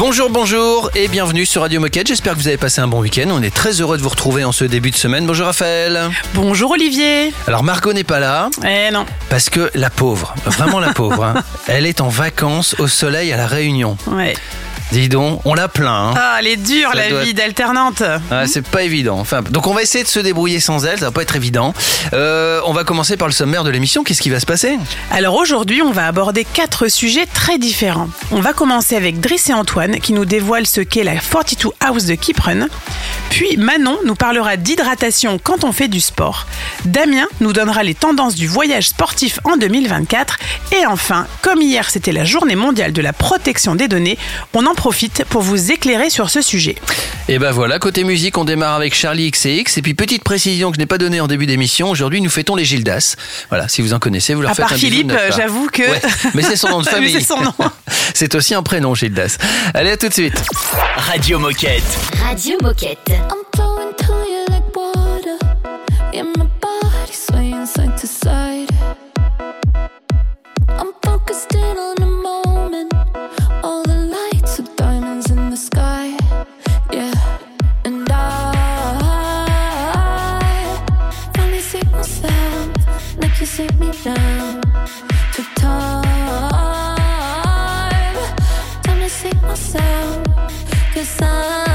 Bonjour, bonjour et bienvenue sur Radio Moquette. J'espère que vous avez passé un bon week-end. On est très heureux de vous retrouver en ce début de semaine. Bonjour Raphaël. Bonjour Olivier. Alors Margot n'est pas là. Eh non. Parce que la pauvre, vraiment la pauvre, hein, elle est en vacances au soleil à la Réunion. Ouais. Dis donc, on l'a plein. Hein. Ah, elle est dure Ça la doit vie d'alternante. Ah, c'est pas évident. Enfin, donc on va essayer de se débrouiller sans elle, ça va pas être évident. Euh, on va commencer par le sommaire de l'émission. Qu'est-ce qui va se passer? Alors aujourd'hui, on va aborder quatre sujets très différents. On va commencer avec Driss et Antoine qui nous dévoilent ce qu'est la 42 House de Kiprun. Puis Manon nous parlera d'hydratation quand on fait du sport. Damien nous donnera les tendances du voyage sportif en 2024. Et enfin, comme hier c'était la journée mondiale de la protection des données, on en profite pour vous éclairer sur ce sujet. Et ben voilà, côté musique, on démarre avec Charlie XCX. Et puis petite précision que je n'ai pas donnée en début d'émission, aujourd'hui nous fêtons les Gildas. Voilà, si vous en connaissez, vous leur À faites part un Philippe, j'avoue que- Ouais, mais c'est son nom de famille. c'est son nom. c'est aussi un prénom, Gildas. Allez, à tout de suite. Radio Moquette. Radio Moquette. Myself. Cause I,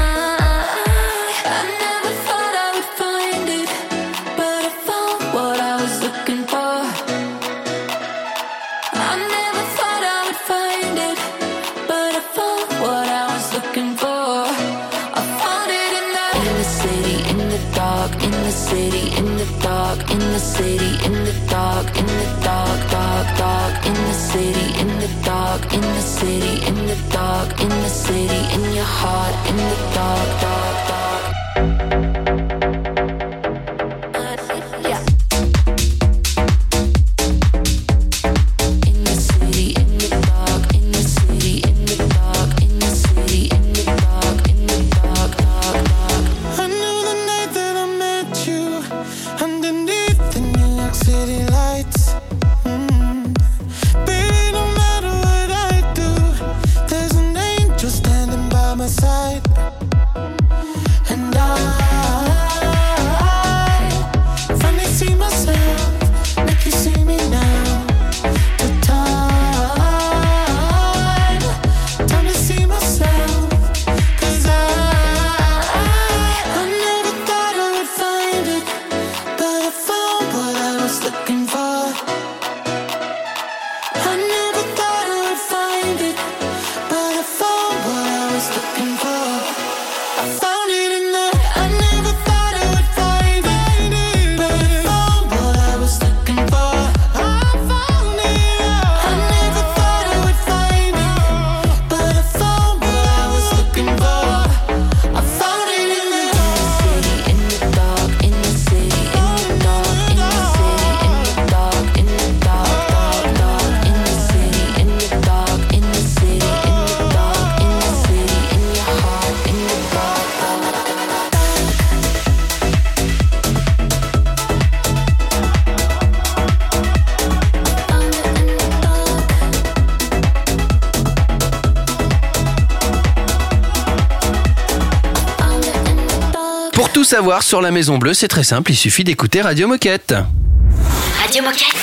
savoir sur la Maison Bleue, c'est très simple, il suffit d'écouter Radio Moquette. Radio Moquette.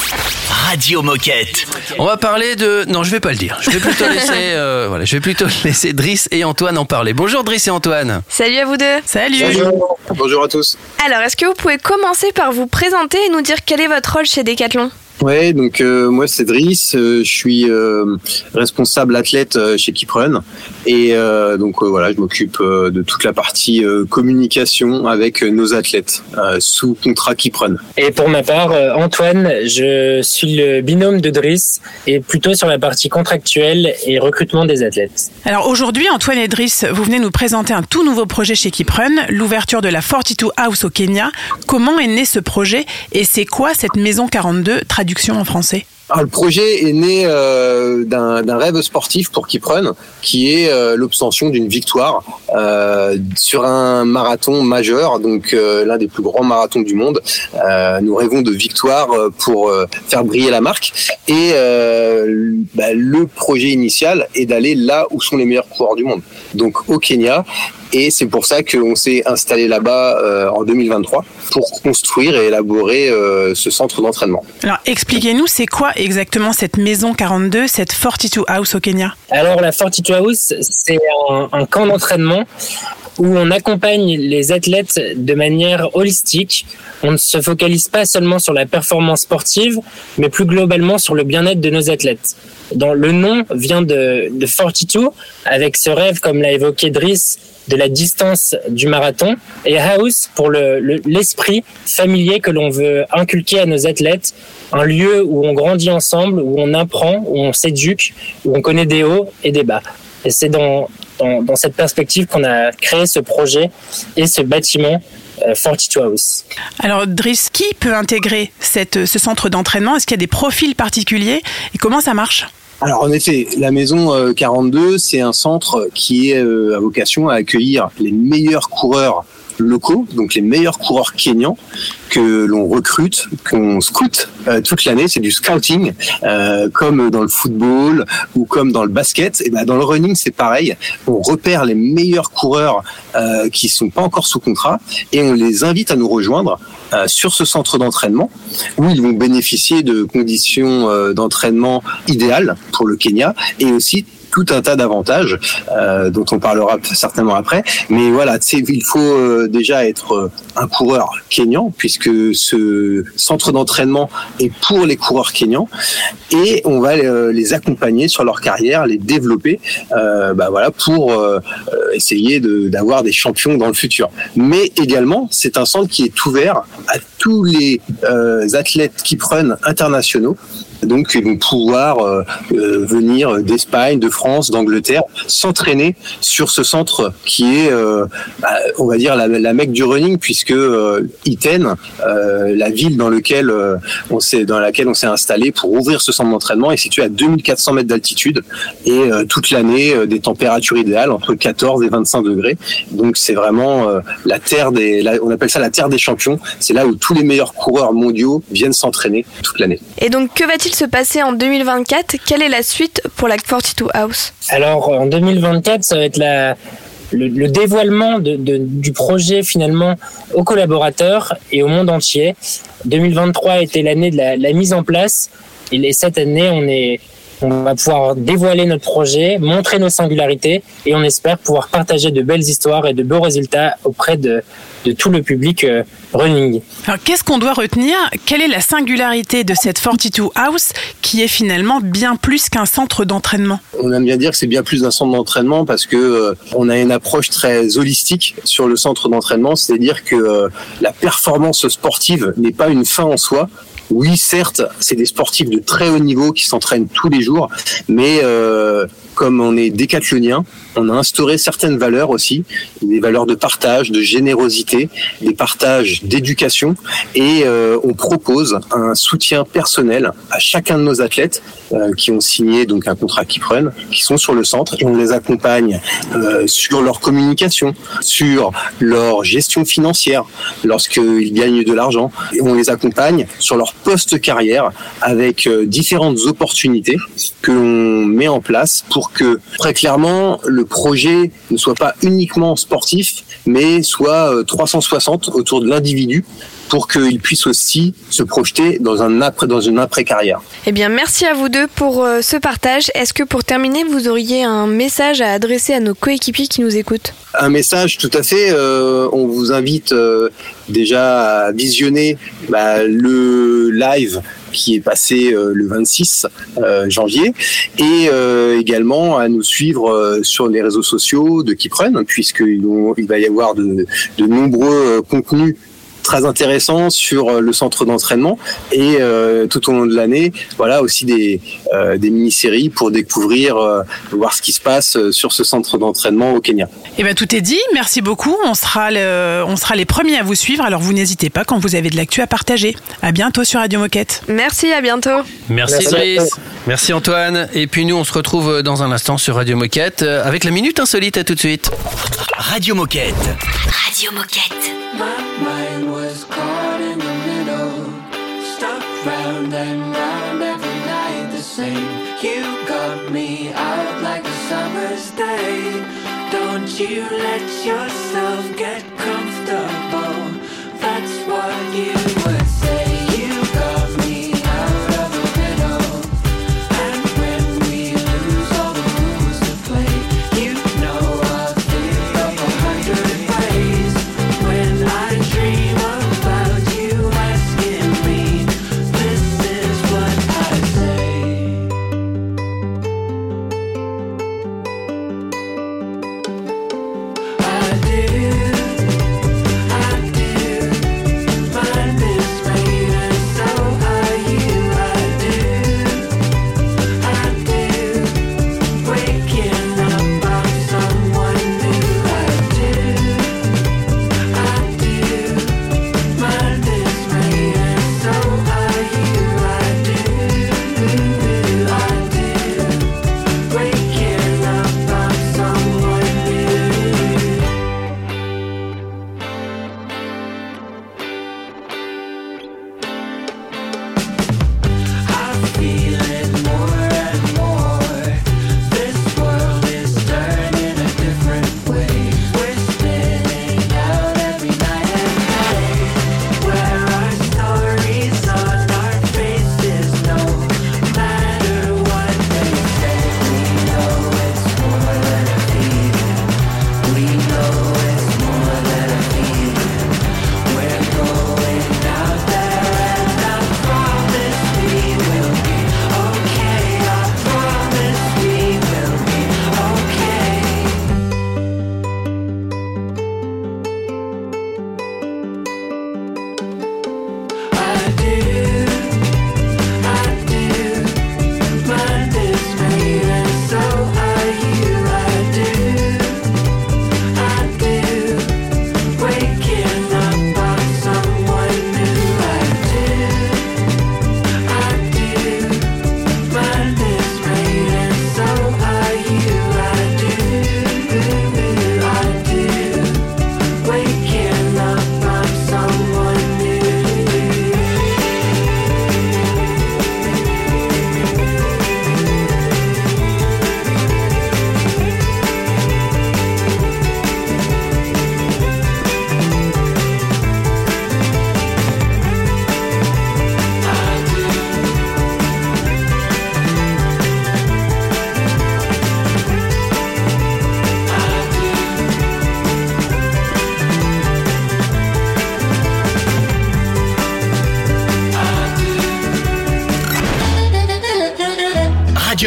Radio Moquette. On va parler de... Non, je vais pas le dire. Je vais plutôt laisser, euh, voilà, je vais plutôt laisser Driss et Antoine en parler. Bonjour Driss et Antoine. Salut à vous deux. Salut Bonjour. Bonjour à tous. Alors, est-ce que vous pouvez commencer par vous présenter et nous dire quel est votre rôle chez Decathlon? Ouais, donc euh, moi c'est Driss, euh, je suis euh, responsable athlète euh, chez Kiprun et euh, donc euh, voilà, je m'occupe euh, de toute la partie euh, communication avec nos athlètes euh, sous contrat Kiprun. Et pour ma part, euh, Antoine, je suis le binôme de Driss et plutôt sur la partie contractuelle et recrutement des athlètes. Alors aujourd'hui, Antoine et Driss, vous venez nous présenter un tout nouveau projet chez Kiprun, l'ouverture de la 42 House au Kenya. Comment est né ce projet et c'est quoi cette maison 42, traduction en français? Alors, le projet est né euh, d'un rêve sportif pour Kiprun, qui est euh, l'obtention d'une victoire euh, sur un marathon majeur, donc euh, l'un des plus grands marathons du monde. Nous rêvons de victoire pour faire briller la marque. Et bah, le projet initial est d'aller là où sont les meilleurs coureurs du monde, donc au Kenya. Et c'est pour ça qu'on s'est installé là-bas euh, en 2023 pour construire et élaborer euh, ce centre d'entraînement. Alors expliquez-nous, c'est quoi exactement cette maison 42, cette 42 House au Kenya? Alors la Fortitude House, c'est un, un camp d'entraînement où on accompagne les athlètes de manière holistique. On ne se focalise pas seulement sur la performance sportive, mais plus globalement sur le bien-être de nos athlètes. Dans le nom vient de, de Fortitude, avec ce rêve, comme l'a évoqué Driss, de la distance du marathon, et House pour le- le- l'esprit familier que l'on veut inculquer à nos athlètes, un lieu où on grandit ensemble, où on apprend, où on s'éduque, où on connaît des hauts et des bas. Et c'est dans, dans, cette perspective qu'on a créé ce projet et ce bâtiment euh, Fortitude House. Alors Driss, qui peut intégrer cette, ce centre d'entraînement? Est-ce qu'il y a des profils particuliers? Et comment ça marche? Alors en effet, la maison euh, 42, c'est un centre qui est euh, à vocation à accueillir les meilleurs coureurs locaux, donc les meilleurs coureurs kenyans que l'on recrute, qu'on scoute euh, toute l'année. C'est du scouting, euh, comme dans le football ou comme dans le basket. Et ben dans le running, c'est pareil. On repère les meilleurs coureurs euh, qui sont pas encore sous contrat et on les invite à nous rejoindre euh, sur ce centre d'entraînement où ils vont bénéficier de conditions d'entraînement idéales pour le Kenya et aussi tout un tas d'avantages euh, dont on parlera certainement après. Mais voilà, il faut euh, déjà être euh, un coureur kényan puisque ce centre d'entraînement est pour les coureurs kenyans et on va euh, les accompagner sur leur carrière, les développer, euh, bah voilà, pour euh, essayer d'avoir des champions dans le futur. Mais également, c'est un centre qui est ouvert à tous les athlètes qui prennent internationaux. Donc, ils vont pouvoir euh, euh, venir d'Espagne, de France, d'Angleterre, s'entraîner sur ce centre qui est, euh, bah, on va dire, la, la mecque du running, puisque Iten, la ville dans, laquelle on s'est installé pour ouvrir ce centre d'entraînement, est située à 2400 mètres d'altitude et toute l'année des températures idéales entre 14 et 25 degrés. Donc, c'est vraiment la terre des, on appelle ça la terre des champions. C'est là où tous les meilleurs coureurs mondiaux viennent s'entraîner toute l'année. Et donc, que va-t-il se passer en 2024 Quelle est la suite pour la Fortitude House? Alors en 2024, ça va être le, le dévoilement du projet finalement aux collaborateurs et au monde entier. 2023 était l'année de la, la mise en place. Et cette année, on est on va pouvoir dévoiler notre projet, montrer nos singularités et on espère pouvoir partager de belles histoires et de beaux résultats auprès de, de tout le public euh, running. Alors qu'est-ce qu'on doit retenir? Quelle est la singularité de cette Fortitude House qui est finalement bien plus qu'un centre d'entraînement? On aime bien dire que c'est bien plus d'un centre d'entraînement parce que euh, on a une approche très holistique sur le centre d'entraînement, c'est-à-dire que euh, la performance sportive n'est pas une fin en soi. Oui, certes, c'est des sportifs de très haut niveau qui s'entraînent tous les jours, mais euh, comme on est décathlonien, on a instauré certaines valeurs aussi, des valeurs de partage, de générosité, des partages d'éducation, et euh, on propose un soutien personnel à chacun de nos athlètes euh, qui ont signé donc un contrat qui prennent, qui sont sur le centre, et on les accompagne euh, sur leur communication, sur leur gestion financière, lorsqu'ils gagnent de l'argent, et on les accompagne sur leur poste carrière avec différentes opportunités que l'on met en place pour que très clairement le projet ne soit pas uniquement sportif, mais soit euh, 360 autour de l'individu pour qu'il puisse aussi se projeter dans un après dans une après carrière. Eh bien, merci à vous deux pour euh, ce partage. Est-ce que pour terminer, vous auriez un message à adresser à nos coéquipiers qui nous écoutent? Un message tout à fait. euh, on vous invite euh, déjà à visionner bah, le live qui est passé euh, le 26 euh, janvier et euh, également à nous suivre sur les réseaux sociaux de Kiprun puisqu'il il va y avoir de, de nombreux contenus très intéressants sur euh, le centre d'entraînement et euh, tout au long de l'année, voilà aussi des, euh, des mini-séries pour découvrir, euh, voir ce qui se passe sur ce centre d'entraînement au Kenya. Eh ben tout est dit. Merci beaucoup. On sera, le- on sera les premiers à vous suivre. Alors vous n'hésitez pas quand vous avez de l'actu à partager. À bientôt sur Radio Moquette. Merci, à bientôt. Merci, Merci. Merci Antoine. Et puis nous, on se retrouve dans un instant sur Radio Moquette avec la Minute Insolite. À tout de suite. Radio Moquette. Radio Moquette. Was caught in the middle, stuck round and round every night the same. You got me out like a summer's day. Don't you let yourself get comfortable.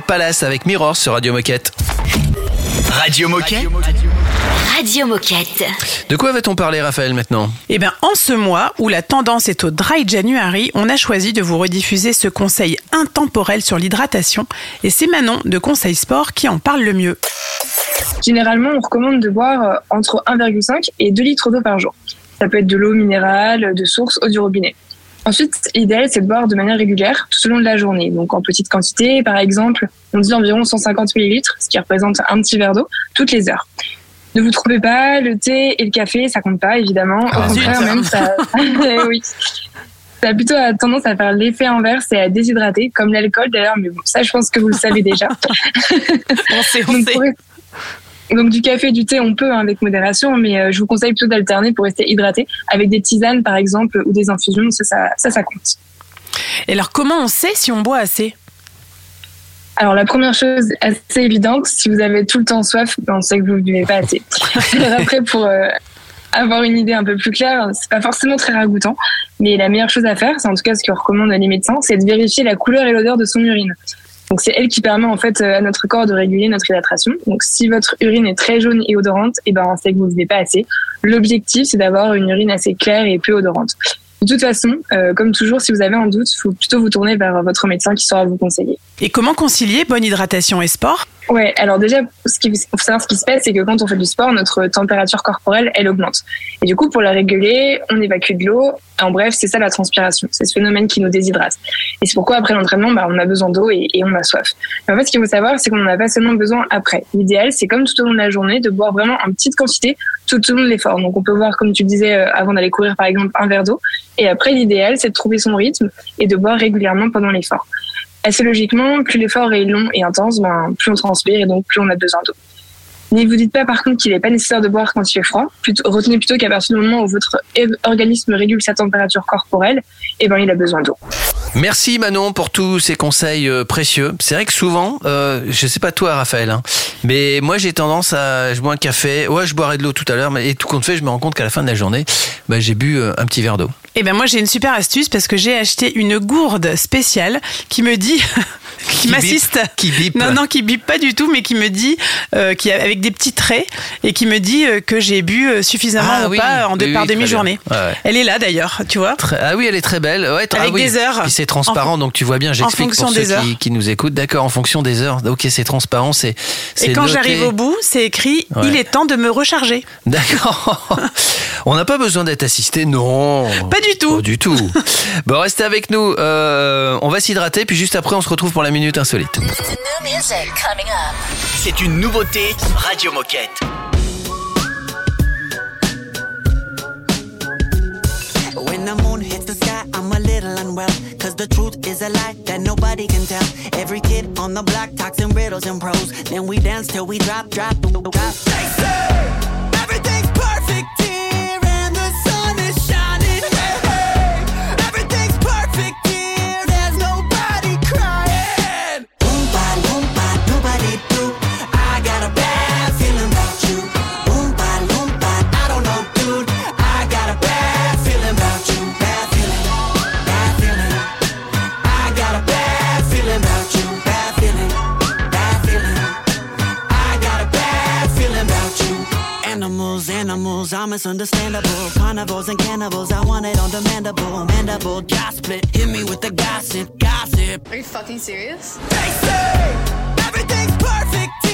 Palace avec Mirror sur Radio Moquette. Radio Moquette Radio Moquette. De quoi va-t-on parler, Raphaël, maintenant? Eh bien, en ce mois où la tendance est au dry January, on a choisi de vous rediffuser ce conseil intemporel sur l'hydratation. Et c'est Manon de Conseil Sport qui en parle le mieux. Généralement, on recommande de boire euh, entre 1,5 et 2 litres d'eau par jour. Ça peut être de l'eau minérale, de source ou du robinet. Ensuite, l'idéal, c'est de boire de manière régulière tout au long de la journée. Donc, en petite quantité, par exemple, on dit environ 150 millilitres, ce qui représente un petit verre d'eau, toutes les heures. Ne vous trompez pas, le thé et le café, ça compte pas, évidemment. Au Ah, contraire, même, ça, Eh oui. Ça a plutôt tendance à faire l'effet inverse et à déshydrater, comme l'alcool d'ailleurs, mais bon, ça, je pense que vous le savez déjà. On sait, on sait. Donc du café, du thé, on peut hein, avec modération, mais euh, je vous conseille plutôt d'alterner pour rester hydraté avec des tisanes par exemple ou des infusions, ça, ça, ça, ça compte. Et alors, comment on sait si on boit assez? Alors la première chose assez évidente, si vous avez tout le temps soif, ben, on sait que vous ne buvez pas assez. Après, pour euh, avoir une idée un peu plus claire, c'est pas forcément très ragoûtant, mais la meilleure chose à faire, c'est en tout cas ce que recommandent les médecins, c'est de vérifier la couleur et l'odeur de son urine. Donc c'est elle qui permet en fait euh, à notre corps de réguler notre hydratation. Donc si votre urine est très jaune et odorante, et ben on sait que vous ne buvez pas assez. L'objectif c'est d'avoir une urine assez claire et peu odorante. De toute façon, euh, comme toujours, si vous avez un doute, il faut plutôt vous tourner vers votre médecin qui saura vous conseiller. Et comment concilier bonne hydratation et sport Ouais, alors déjà, ce savoir ce qui se passe, c'est que quand on fait du sport, notre température corporelle, elle augmente. Et du coup, pour la réguler, on évacue de l'eau. En bref, c'est ça la transpiration. C'est ce phénomène qui nous déshydrate. Et c'est pourquoi après l'entraînement, bah, on a besoin d'eau et, on a soif. Mais en fait, ce qu'il faut savoir, c'est qu'on n'en a pas seulement besoin après. L'idéal, c'est comme tout au long de la journée, de boire vraiment en petite quantité tout au long de l'effort. Donc, on peut boire, comme tu disais, euh, avant d'aller courir, par exemple, un verre d'eau. Et après, l'idéal, c'est de trouver son rythme et de boire régulièrement pendant l'effort. Assez logiquement, plus l'effort est long et intense, ben, plus on transpire et donc plus on a besoin d'eau. Ne vous dites pas par contre qu'il n'est pas nécessaire de boire quand il fait froid. Plutôt, retenez plutôt qu'à partir du moment où votre organisme régule sa température corporelle, eh ben, il a besoin d'eau. Merci Manon pour tous ces conseils euh, précieux. C'est vrai que souvent, euh, je sais pas toi Raphaël, hein, mais moi j'ai tendance à, je bois un café, ouais je boirais de l'eau tout à l'heure, mais et tout compte fait, je me rends compte qu'à la fin de la journée, bah, j'ai bu euh, un petit verre d'eau. Eh ben moi j'ai une super astuce parce que j'ai acheté une gourde spéciale qui me dit, qui, Qui m'assiste. qui bip. Non non qui bip pas du tout mais qui me dit euh, qui avec des petits traits et qui me dit euh, que j'ai bu euh, suffisamment Ah oui, pas en deux oui, par oui, demi-journée. Ouais, ouais. Elle est là d'ailleurs, tu vois. Ah oui, elle est très belle. Ouais, ah Avec oui. des heures. Puis c'est transparent, En- donc tu vois bien. J'explique pour ceux des heures. qui, qui nous écoutent. D'accord, en fonction des heures. Ok, c'est transparent, c'est. Et quand j'arrive au bout, c'est écrit il est temps de me recharger. D'accord. On n'a pas besoin d'être assisté, non. Pas du tout. Pas du tout. bon, restez avec nous. Euh, on va s'hydrater, puis juste après, on se retrouve pour la minute insolite. C'est une nouveauté Radio Moquette. When the moon hits the sky, I'm a little unwell. Cause the truth is a lie that nobody can tell. Every kid on the block talks in riddles and prose. Then we dance till we drop, drop, drop. They say everything's Animals, animals, I'm misunderstandable. Carnivores and cannibals, I want it on demandable. Mandible, jaw split, hit me with the gossip, gossip. Are you fucking serious? They say everything's perfect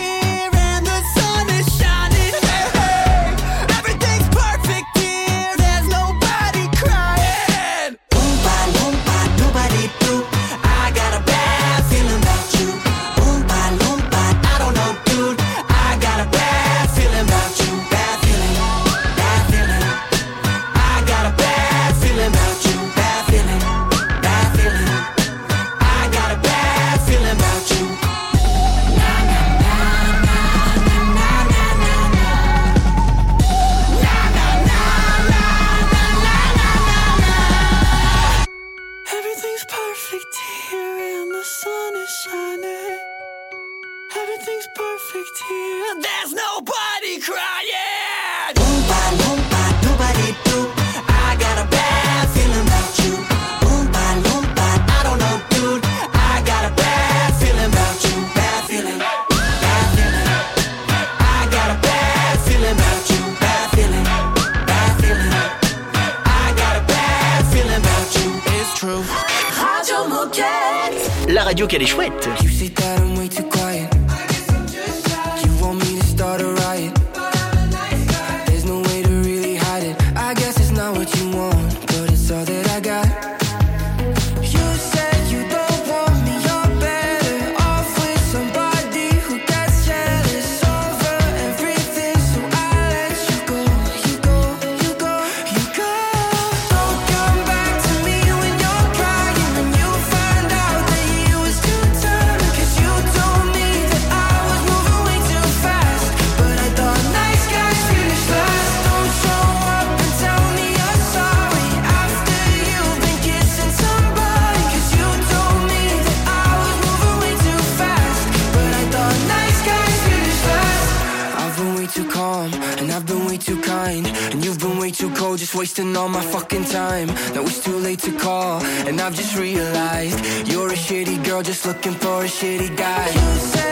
late to call, and I've just realized you're a shitty girl just looking for a shitty guy.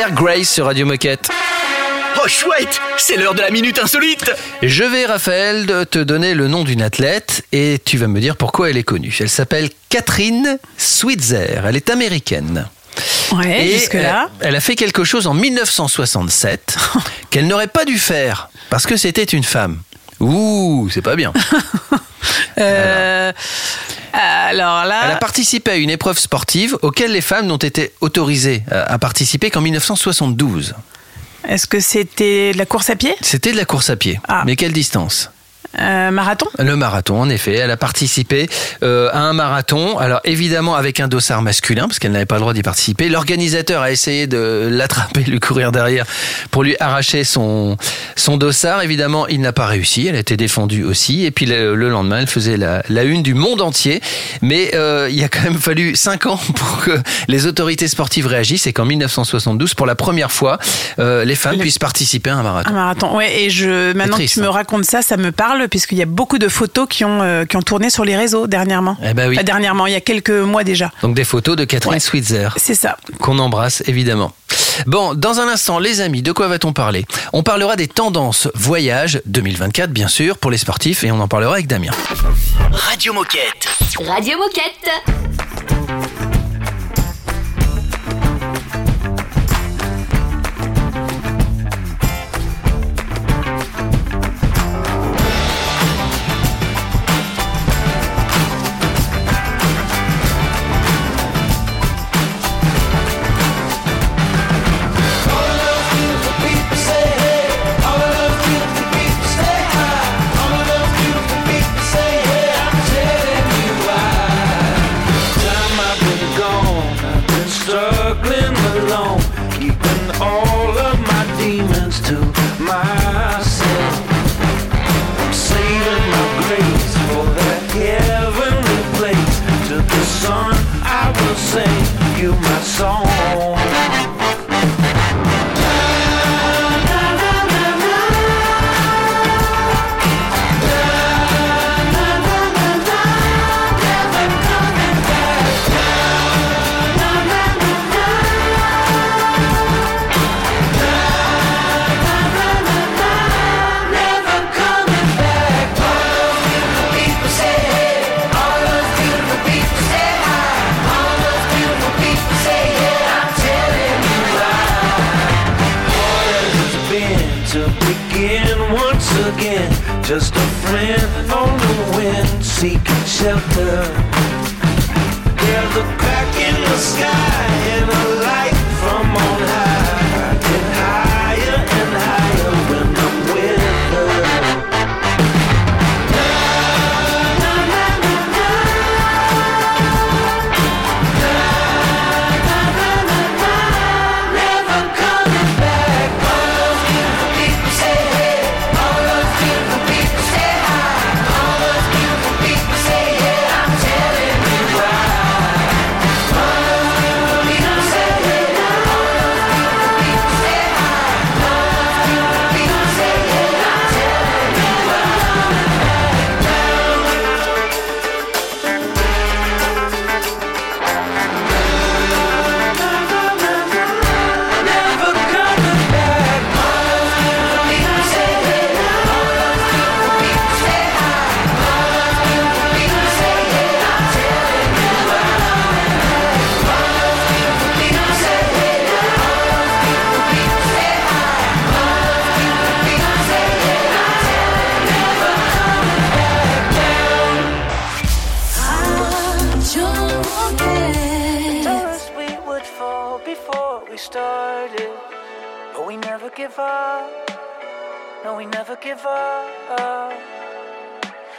Robert Grace sur Radio Moquette. Oh chouette, c'est l'heure de la minute insolite. Je vais, Raphaël, te donner le nom d'une athlète et tu vas me dire pourquoi elle est connue. Elle s'appelle Catherine Switzer. Elle est américaine. Ouais, Et jusque-là. Elle, elle a fait quelque chose en 1967 qu'elle n'aurait pas dû faire parce que c'était une femme. Ouh, c'est pas bien. Euh, alors là. Elle a participé à une épreuve sportive auquel les femmes n'ont été autorisées euh, à participer qu'en 1972. Est-ce que c'était de la course à pied? C'était de la course à pied. Ah. Mais quelle distance? Euh, Marathon? Le marathon, en effet. Elle a participé euh, à un marathon. Alors évidemment avec un dossard masculin, parce qu'elle n'avait pas le droit d'y participer. L'organisateur a essayé de l'attraper, de lui courir derrière pour lui arracher son, son dossard. Évidemment, il n'a pas réussi. Elle a été défendue aussi. Et puis le, le lendemain, elle faisait la, la une du monde entier. Mais euh, il a quand même fallu cinq ans pour que les autorités sportives réagissent et qu'en 1972, pour la première fois, les femmes puissent participer à un marathon. Un marathon, ouais. Et je, maintenant triste, que tu me hein. racontes ça, ça me parle, puisqu'il y a beaucoup de photos qui ont, euh, qui ont tourné sur les réseaux dernièrement. Eh ben oui. Enfin, dernièrement, il y a quelques mois déjà. Donc des photos de Catherine Ouais. Switzer. C'est ça. qu'on embrasse évidemment. Bon, dans un instant, les amis, de quoi va-t-on parler? On parlera des tendances voyage 2024, bien sûr, pour les sportifs, et on en parlera avec Damien. Radio Moquette. Radio Moquette. we never give up. No, we never give up.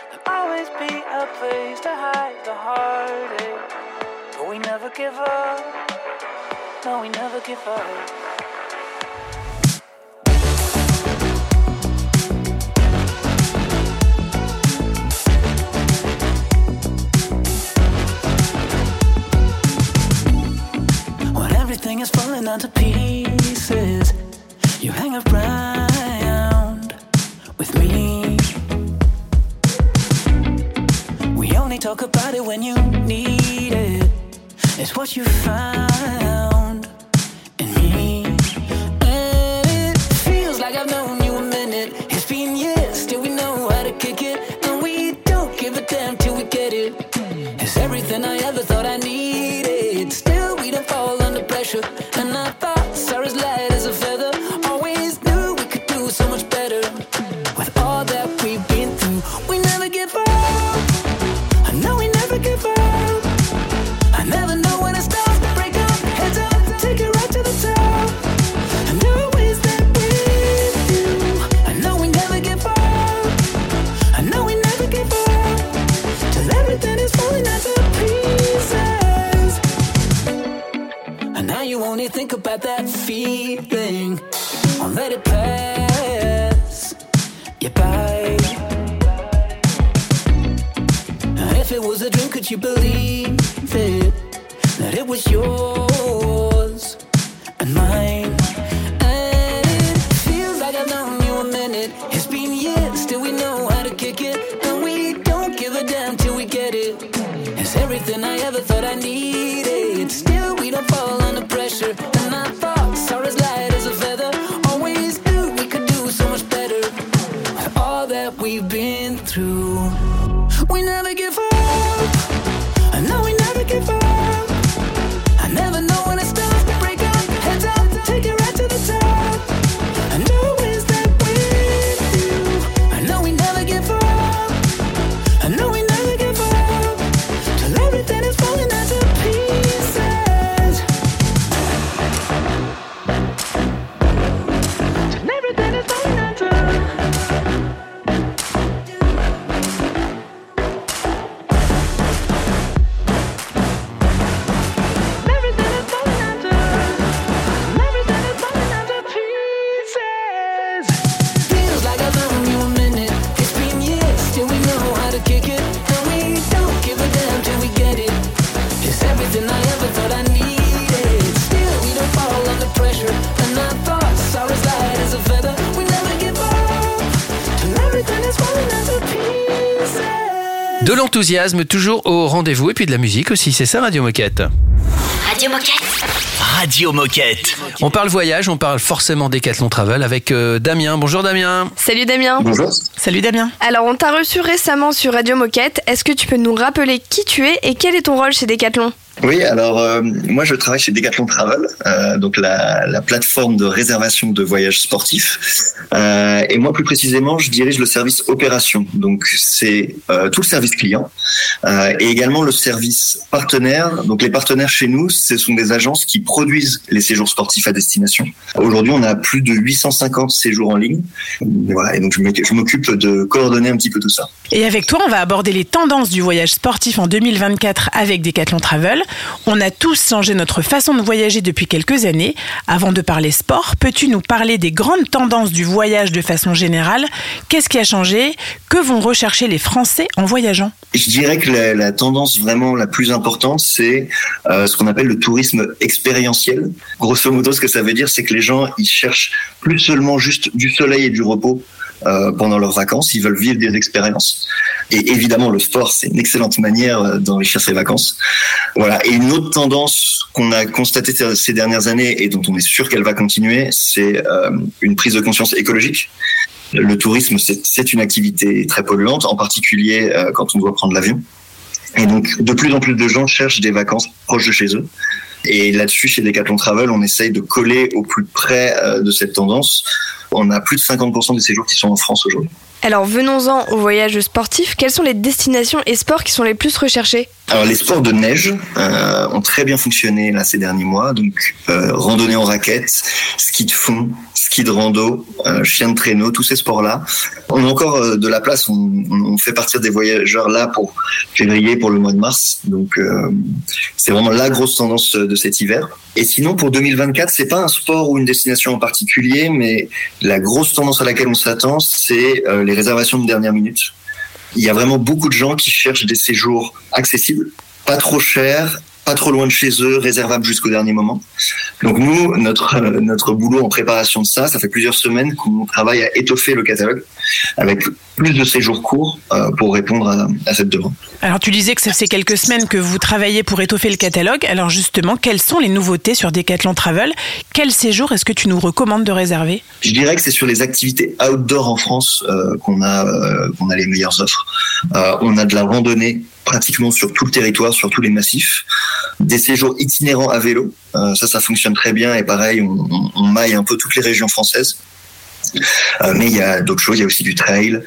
There'll always be a place to hide the heartache. But we never give up. No, we never give up. everything is falling onto pieces Hang around with me. We only talk about it when you need it. It's what you found. you believe it that it was yours and mine. And it feels like I've known you a minute. It's been years till we know how to kick it, and we don't give a damn till we get it. It's everything I ever thought I needed. toujours au rendez-vous. Et puis de la musique aussi, c'est ça Radio Moquette Radio Moquette. Radio Moquette. On parle voyage, on parle forcément Decathlon Travel avec euh, Damien. Bonjour Damien. Salut Damien. Bonjour. Salut Damien. Alors on t'a reçu récemment sur Radio Moquette, est-ce que tu peux nous rappeler qui tu es et quel est ton rôle chez Decathlon? Oui, alors euh, moi je travaille chez Decathlon Travel, euh, donc la, la plateforme de réservation de voyages sportifs. Euh, et moi plus précisément, je dirige le service opération. Donc c'est euh, tout le service client euh, et également le service partenaire. Donc les partenaires chez nous, ce sont des agences qui produisent les séjours sportifs à destination. Aujourd'hui, on a plus de 850 séjours en ligne. Voilà, et donc je m'oc- je m'occupe de coordonner un petit peu tout ça. Et avec toi, on va aborder les tendances du voyage sportif en 2024 avec Decathlon Travel. On a tous changé notre façon de voyager depuis quelques années. Avant de parler sport, peux-tu nous parler des grandes tendances du voyage de façon générale? Qu'est-ce qui a changé? Que vont rechercher les Français en voyageant? Je dirais que la, tendance vraiment la plus importante, c'est euh, ce qu'on appelle le tourisme expérientiel. Grosso modo, ce que ça veut dire, c'est que les gens, ils cherchent plus seulement juste du soleil et du repos euh, pendant leurs vacances, ils veulent vivre des expériences. Et évidemment, le sport, c'est une excellente manière euh, d'enrichir ses vacances. Voilà. Et une autre tendance qu'on a constatée ces- dernières années et dont on est sûr qu'elle va continuer, c'est euh, une prise de conscience écologique. Le tourisme, c'est une activité très polluante, en particulier quand on doit prendre l'avion. Et donc, de plus en plus de gens cherchent des vacances proches de chez eux. Et là-dessus, chez Decathlon Travel, on essaye de coller au plus près euh, de cette tendance. On a plus de 50% des séjours qui sont en France aujourd'hui. Alors venons-en au voyage sportif. Quelles sont les destinations et sports qui sont les plus recherchés? Alors les sports de neige euh, ont très bien fonctionné là ces derniers mois. Donc euh, randonnée en raquettes, ski de fond, ski de rando, euh, chien de traîneau, tous ces sports-là. On a encore euh, de la place. On, on- fait partir des voyageurs là pour février, pour le mois de mars. Donc euh, c'est vraiment la grosse tendance de cet hiver. Et sinon pour 2024, c'est pas un sport ou une destination en particulier, mais la grosse tendance à laquelle on s'attend, c'est euh, les réservations de dernière minute. Il y a vraiment beaucoup de gens qui cherchent des séjours accessibles, pas trop chers, pas trop loin de chez eux, réservables jusqu'au dernier moment. Donc nous, notre euh, notre boulot en préparation de ça, ça fait plusieurs semaines qu'on travaille à étoffer le catalogue avec plus de séjours courts euh, pour répondre à, à cette demande. Alors tu disais que ça fait quelques semaines que vous travaillez pour étoffer le catalogue. Alors justement, quelles sont les nouveautés sur Decathlon Travel? Quel séjour est-ce que tu nous recommandes de réserver? Je dirais que c'est sur les activités outdoor en France euh, qu'on a euh, qu'on a les meilleures offres. Euh, on a de la randonnée pratiquement sur tout le territoire, sur tous les massifs, des séjours itinérants à vélo. Ça, ça fonctionne très bien et pareil, on, on- on maille un peu toutes les régions françaises. Euh, mais il y a d'autres choses, il y a aussi du trail,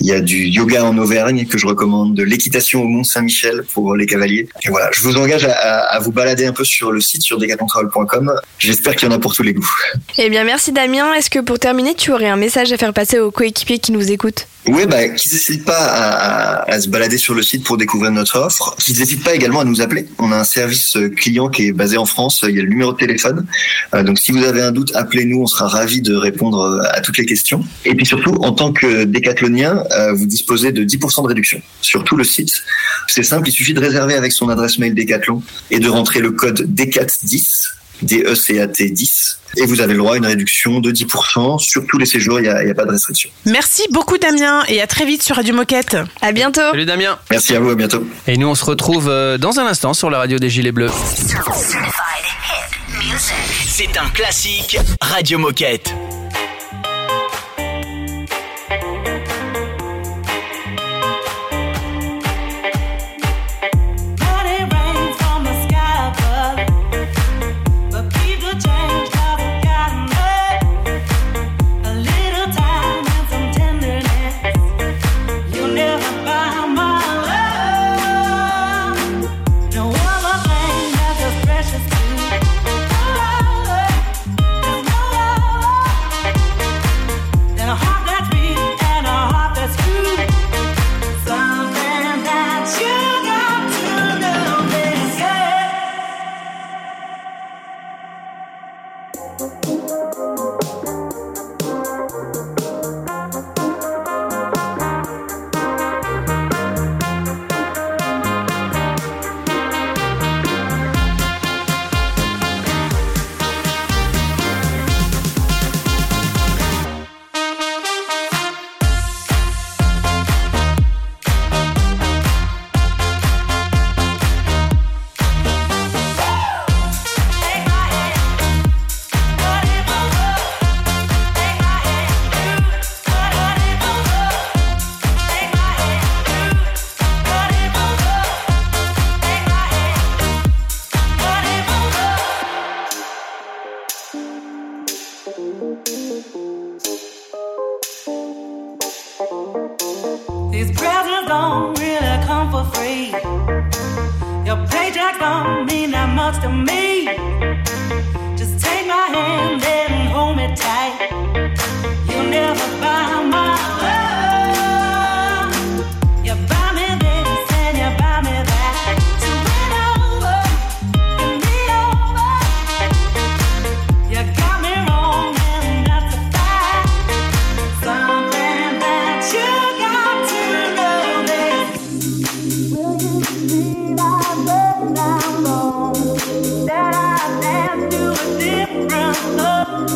il y a du yoga en Auvergne que je recommande, de l'équitation au Mont Saint-Michel pour les cavaliers. Et voilà, je vous engage à, à- à vous balader un peu sur le site sur decathlontravel.com. J'espère qu'il y en a pour tous les goûts. Eh bien merci Damien. Est-ce que pour terminer, tu aurais un message à faire passer aux coéquipiers qui nous écoutent? Oui, bah, qu'ils n'hésitent pas à, à- à se balader sur le site pour découvrir notre offre. Qu'ils n'hésitent pas également à nous appeler. On a un service euh, client qui est basé en France. Il y a le numéro de téléphone. Euh, donc, si vous avez un doute, appelez-nous. On sera ravis de répondre euh, à toutes les questions. Et puis surtout, en tant que décathlonien, euh, vous disposez de 10% de réduction sur tout le site. C'est simple, il suffit de réserver avec son adresse mail Decathlon et de rentrer le code DECAT10 D-E-C-A-T 10 et vous avez le droit à une réduction de 10% sur tous les séjours, il n'y a pas de restriction. Merci beaucoup Damien et à très vite sur Radio Moquette. À bientôt. Salut Damien. Merci à vous, à bientôt. Et nous, on se retrouve euh, dans un instant sur la radio des Gilets Bleus. C'est un classique Radio Moquette.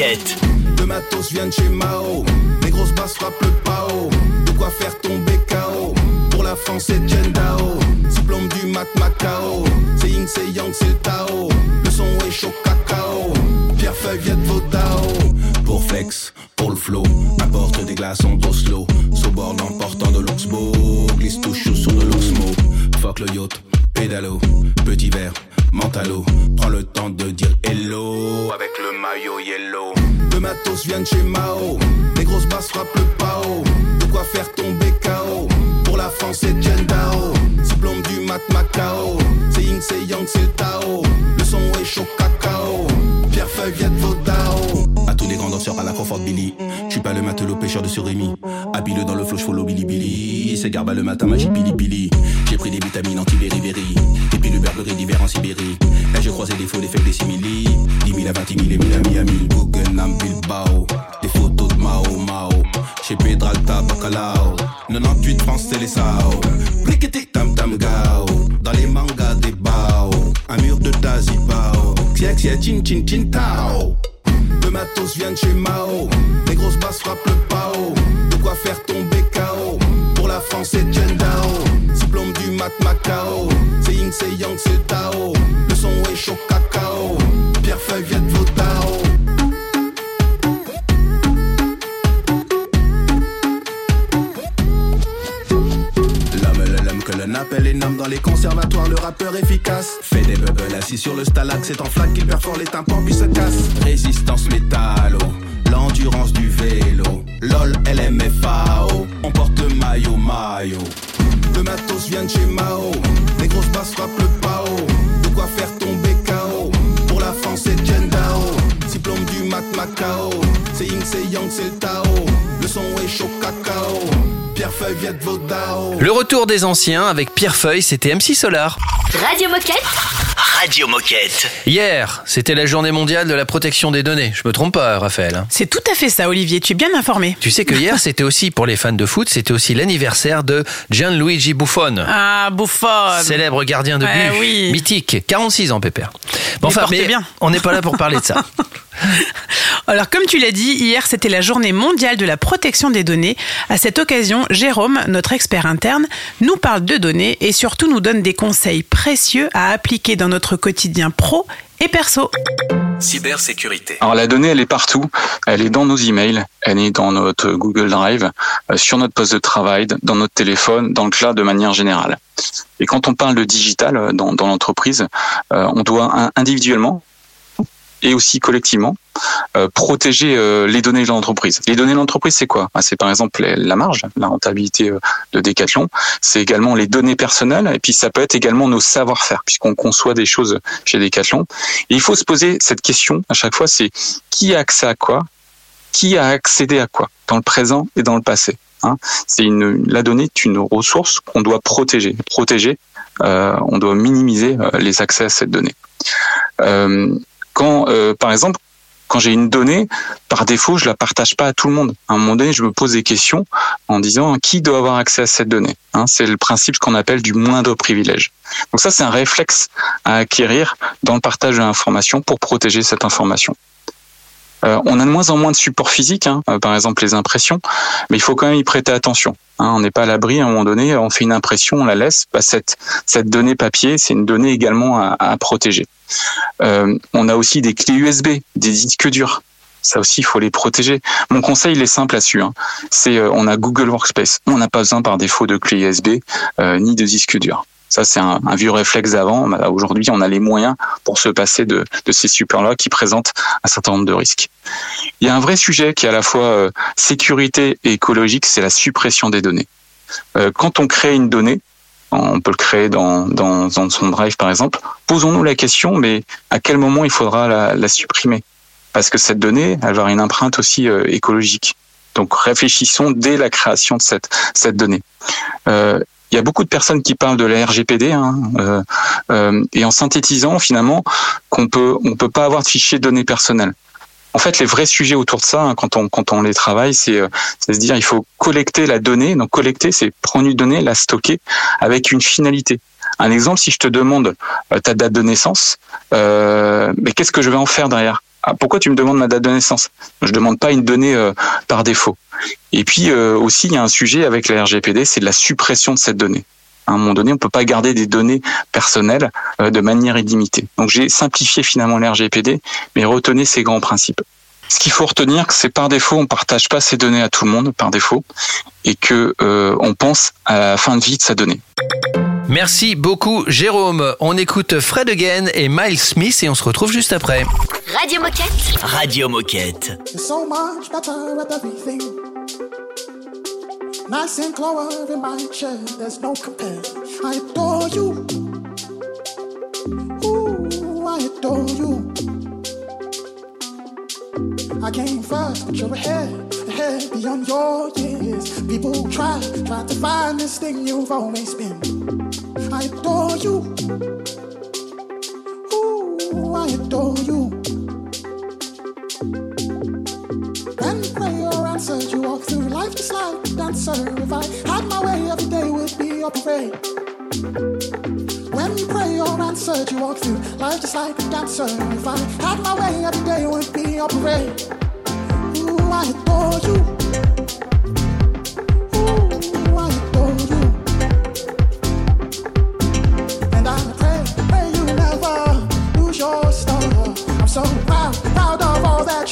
Le matos de chez Mao. J'ai pris des vitamines anti-beriberi. Et puis le Burberry d'hiver en Sibérie. Et j'ai croisé des faux, des faits, des simili. 10 000 à 20 000 et 1000 à Miami. Guggenheim, Bilbao. Des photos de Mao Mao. Chez Pedralta, Bacalao. 98 France, c'est les Sao. Briqueté, tam tam gao. Dans les mangas des bao. Un mur de Tazibao. Xiek, xiek, chin chin chin tao. Le matos vient de chez Mao. Les grosses basses frappent le pao. De quoi faire tomber. La France, c'est Dao. Diplôme du mat Macao. C'est Ying, c'est Yang, c'est le Tao. Le son est chaud cacao. Pierre Feuille vient de Vodao. L'homme, le l'homme que l'on appelle les noms dans les conservatoires, le rappeur efficace. Fait des bubbles assis sur le stalag, c'est en flaque qu'il perfore les tympans puis se casse. Résistance métallo, l'endurance du vélo. LOL, LMFAO, on porte le maillot, maillot. Le matos vient de chez Mao, les grosses basses frappent le pao. De quoi faire tomber KO. Pour la France, c'est Dao. Diplôme du mat Macao. C'est Ying, c'est Yang, c'est le Tao. Le son est chaud cacao. Pierre Feuille vient de Vodao. Le retour des anciens avec Pierre Feuille, c'était MC Solar. Radio Moquette. Radio Moquette. Hier, c'était la journée mondiale de la protection des données. Je me trompe pas, Raphaël. hein C'est tout à fait ça, Olivier. Tu es bien informé. Tu sais que hier, c'était aussi, pour les fans de foot, c'était aussi l'anniversaire de Gianluigi Buffon. Ah, Buffon. Célèbre gardien de but, Ouais, oui. mythique, 46 ans pépère. Bon, Il bien. on n'est pas là pour parler de ça. Alors, comme tu l'as dit, hier, c'était la journée mondiale de la protection des données. À cette occasion, Jérôme, notre expert interne, nous parle de données et surtout nous donne des conseils précieux à appliquer dans notre quotidien pro et perso. Cybersécurité. Alors la donnée, elle est partout. Elle est dans nos emails, elle est dans notre Google Drive, euh, sur notre poste de travail, dans notre téléphone, dans le cloud de manière générale. Et quand on parle de digital euh, dans, dans l'entreprise, euh, on doit individuellement et aussi collectivement euh, protéger euh, les données de l'entreprise. Les données de l'entreprise, c'est quoi? Ah, C'est par exemple la marge, la rentabilité euh, de Decathlon. C'est également les données personnelles et puis ça peut être également nos savoir-faire puisqu'on conçoit des choses chez Decathlon. Et il faut se poser cette question à chaque fois, c'est qui a accès à quoi? Qui a accédé à quoi? Dans le présent et dans le passé hein? C'est une la donnée est une ressource qu'on doit protéger. Protéger, euh, on doit minimiser euh, les accès à cette donnée. Euh, quand, euh, par exemple, quand j'ai une donnée, par défaut, je la partage pas à tout le monde. À un moment donné, je me pose des questions en disant qui doit avoir accès à cette donnée. Hein, c'est le principe qu'on appelle du moindre privilège. Donc ça, c'est un réflexe à acquérir dans le partage de l'information pour protéger cette information. Euh, on a de moins en moins de supports physiques, hein, euh, par exemple les impressions, mais il faut quand même y prêter attention. hein. on n'est pas à l'abri, à un moment donné, on fait une impression, on la laisse. Bah, cette, donnée papier, c'est une donnée également à, à protéger. Euh, on a aussi des clés USB, des disques durs. Ça aussi, il faut les protéger. Mon conseil, il est simple là-dessus. Hein. C'est, euh, on a Google Workspace. On n'a pas besoin par défaut de clé USB ni de disque dur. Ça, c'est un, vieux réflexe d'avant. Bah, Aujourd'hui, on a les moyens pour se passer de, ces supports-là qui présentent un certain nombre de risques. Il y a un vrai sujet qui est à la fois euh, sécurité et écologique, c'est la suppression des données. Euh, quand on crée une donnée, on peut le créer dans, dans, son drive par exemple, posons-nous la question, mais à quel moment il faudra la, supprimer? Parce que cette donnée, elle va avoir une empreinte aussi euh, écologique. Donc réfléchissons dès la création de cette, cette donnée. Il y a beaucoup de personnes qui parlent de la RGPD hein, euh, euh, et en synthétisant finalement qu'on peut on peut pas avoir de fichiers de données personnelles. En fait, les vrais sujets autour de ça, hein, quand on quand on les travaille, c'est euh, se dire il faut collecter la donnée. Donc collecter, c'est prendre une donnée, la stocker avec une finalité. Un exemple, si je te demande euh, ta date de naissance, euh, mais qu'est-ce que je vais en faire derrière? Ah, Pourquoi tu me demandes ma date de naissance? Je demande pas une donnée euh, par défaut. Et puis euh, aussi, il y a un sujet avec la RGPD, c'est la suppression de cette donnée. À un moment donné, on peut pas garder des données personnelles euh, de manière illimitée. Donc j'ai simplifié finalement la RGPD, mais retenez ces grands principes. Ce qu'il faut retenir, c'est par défaut, on partage pas ces données à tout le monde par défaut, et que on pense à la fin de vie de sa donnée. Merci beaucoup Jérôme. On écoute Fred Again et Miles Smith et on se retrouve juste après. Radio Moquette. Radio Moquette. You're so much better with everything. Nice and clover in my chair, there's no compare. I adore you. Ooh, I adore you. I came first, but you're ahead, ahead beyond your years. People try, try to find this thing you've always been. I adore you. Ooh, I adore you. When prayer answered, you walk through life just like a dancer. If I had my way, every day would be a parade. When prayer answered, you walk through life just like a dancer. If I had my way, every day would be a parade. Ooh, I adore you. Ooh, I adore you. And I pray, pray you never lose your star. I'm so proud, proud of all that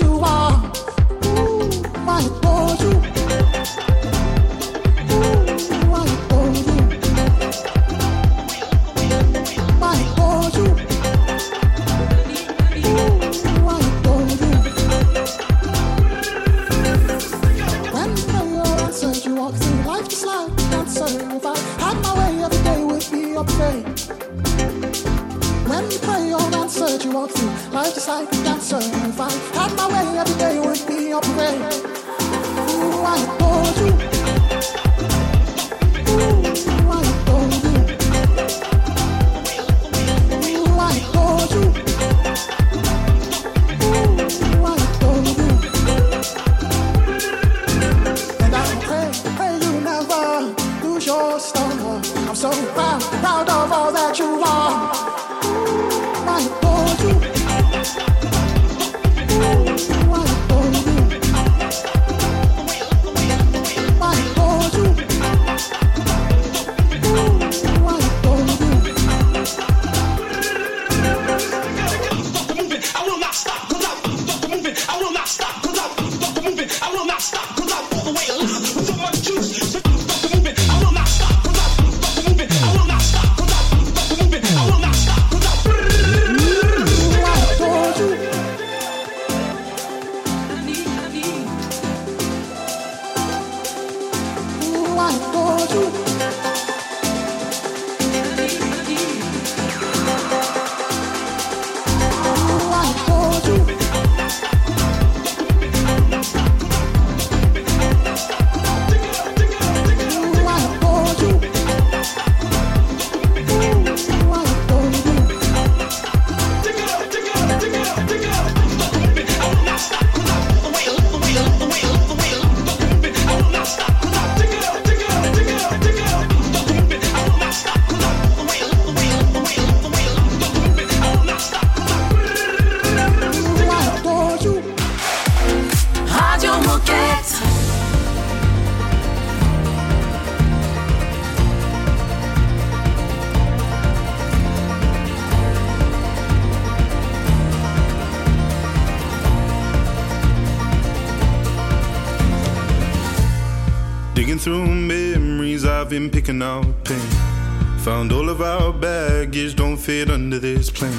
I've been pain. Found all of our baggage don't fit under this plane.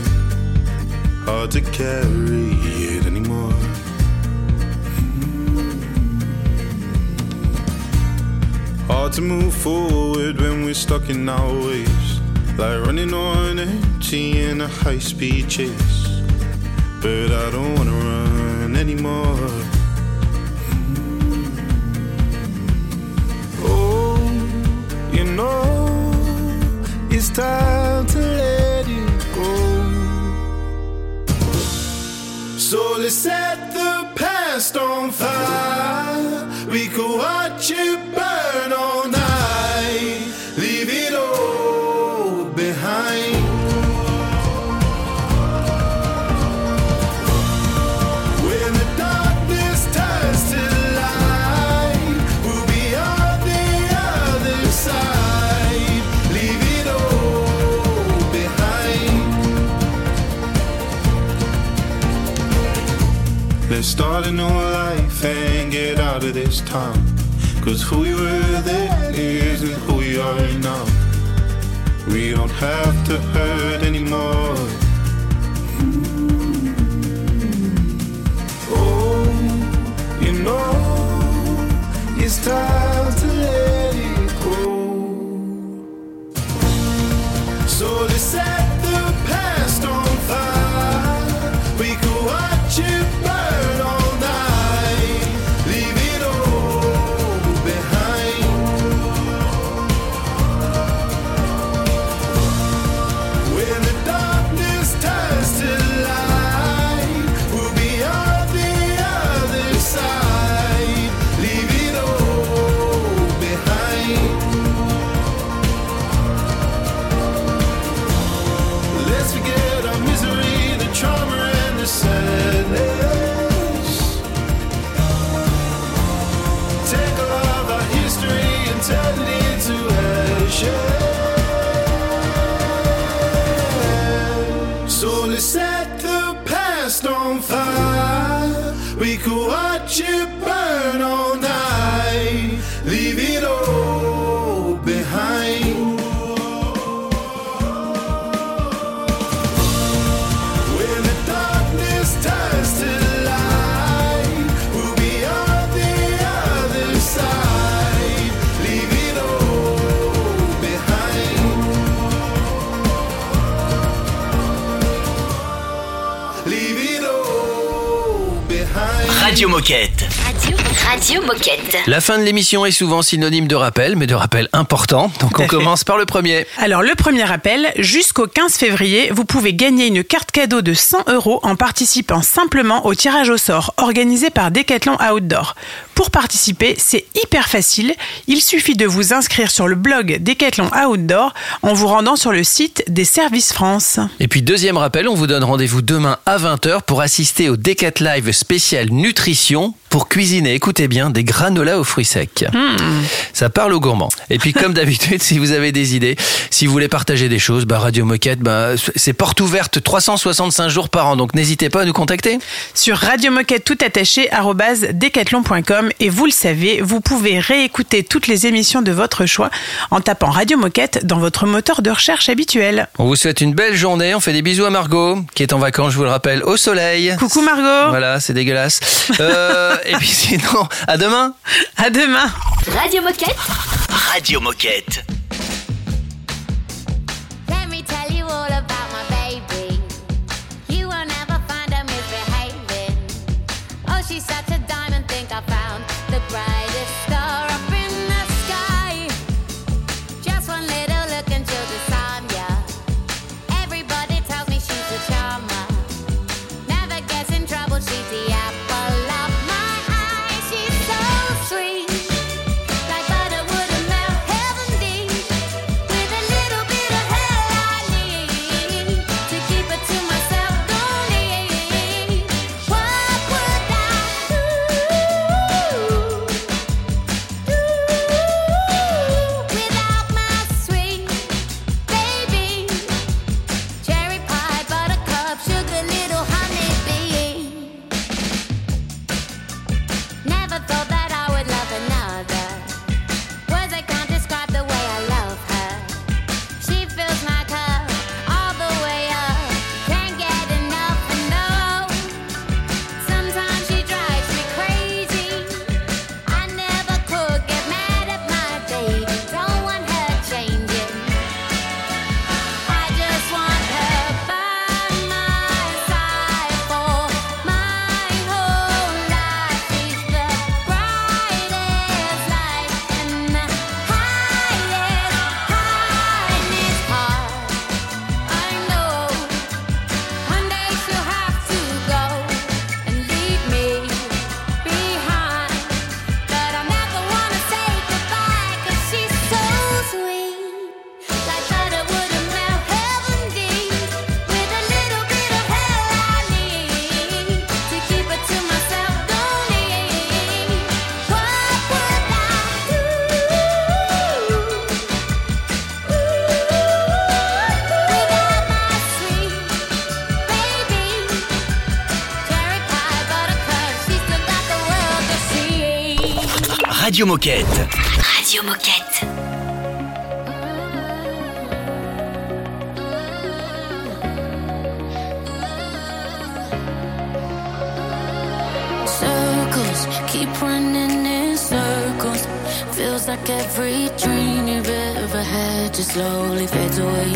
Hard to carry it anymore. Mm-hmm. Hard to move forward when we're stuck in our ways. Like running on empty in a high speed chase. But I don't wanna run anymore. Time start a new life and get out of this town. Cause who we were then isn't who we are now. We don't have to hurt anymore. Oh, you know, it's time to let it go. So let's Moquette. Radio, Radio Moquette. La fin de l'émission est souvent synonyme de rappel, mais de rappel important. Donc on commence par le premier. Alors le premier rappel, jusqu'au 15 février, vous pouvez gagner une carte cadeau de 100 euros en participant simplement au tirage au sort organisé par Decathlon Outdoor. Pour participer, c'est hyper facile. Il suffit de vous inscrire sur le blog Decathlon Outdoor en vous rendant sur le site des Services France. Et puis deuxième rappel, on vous donne rendez-vous demain à 20h pour assister au Decat Live spécial nutrition pour cuisiner, écoutez bien, des granolas aux fruits secs. Ça parle aux gourmands. Et puis comme d'habitude, si vous avez des idées, si vous voulez partager des choses, bah, Radio Moquette, bah, c'est porte ouverte 365 jours par an, donc n'hésitez pas à nous contacter. Sur Radio Moquette tout attaché et vous le savez, vous pouvez réécouter toutes les émissions de votre choix en tapant Radio Moquette dans votre moteur de recherche habituel. On vous souhaite une belle journée, on fait des bisous à Margot, qui est en vacances, je vous le rappelle, au soleil. Coucou Margot. Voilà, c'est dégueulasse. Euh, et puis sinon, à demain. À demain. Radio Moquette. Radio Moquette. Radio Moquette. Radio Moquette. Circles keep running in circles. Feels like every dream you've ever had just slowly fades away.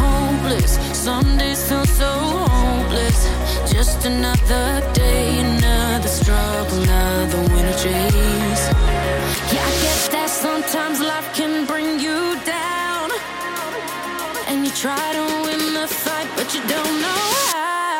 Hopeless, some days feel so hopeless. Just another day, another struggle, another winter chase. Yeah, I guess that sometimes life can bring you down. And you try to win the fight, but you don't know how.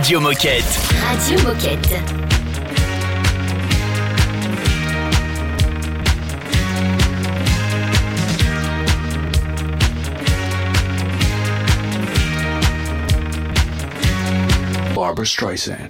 Radio Moquette. Radio Moquette. Barbara Streisand.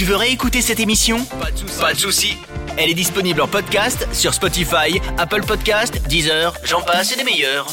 Tu veux réécouter cette émission Pas de souci. Elle est disponible en podcast sur Spotify, Apple Podcast, Deezer, j'en passe et des meilleurs.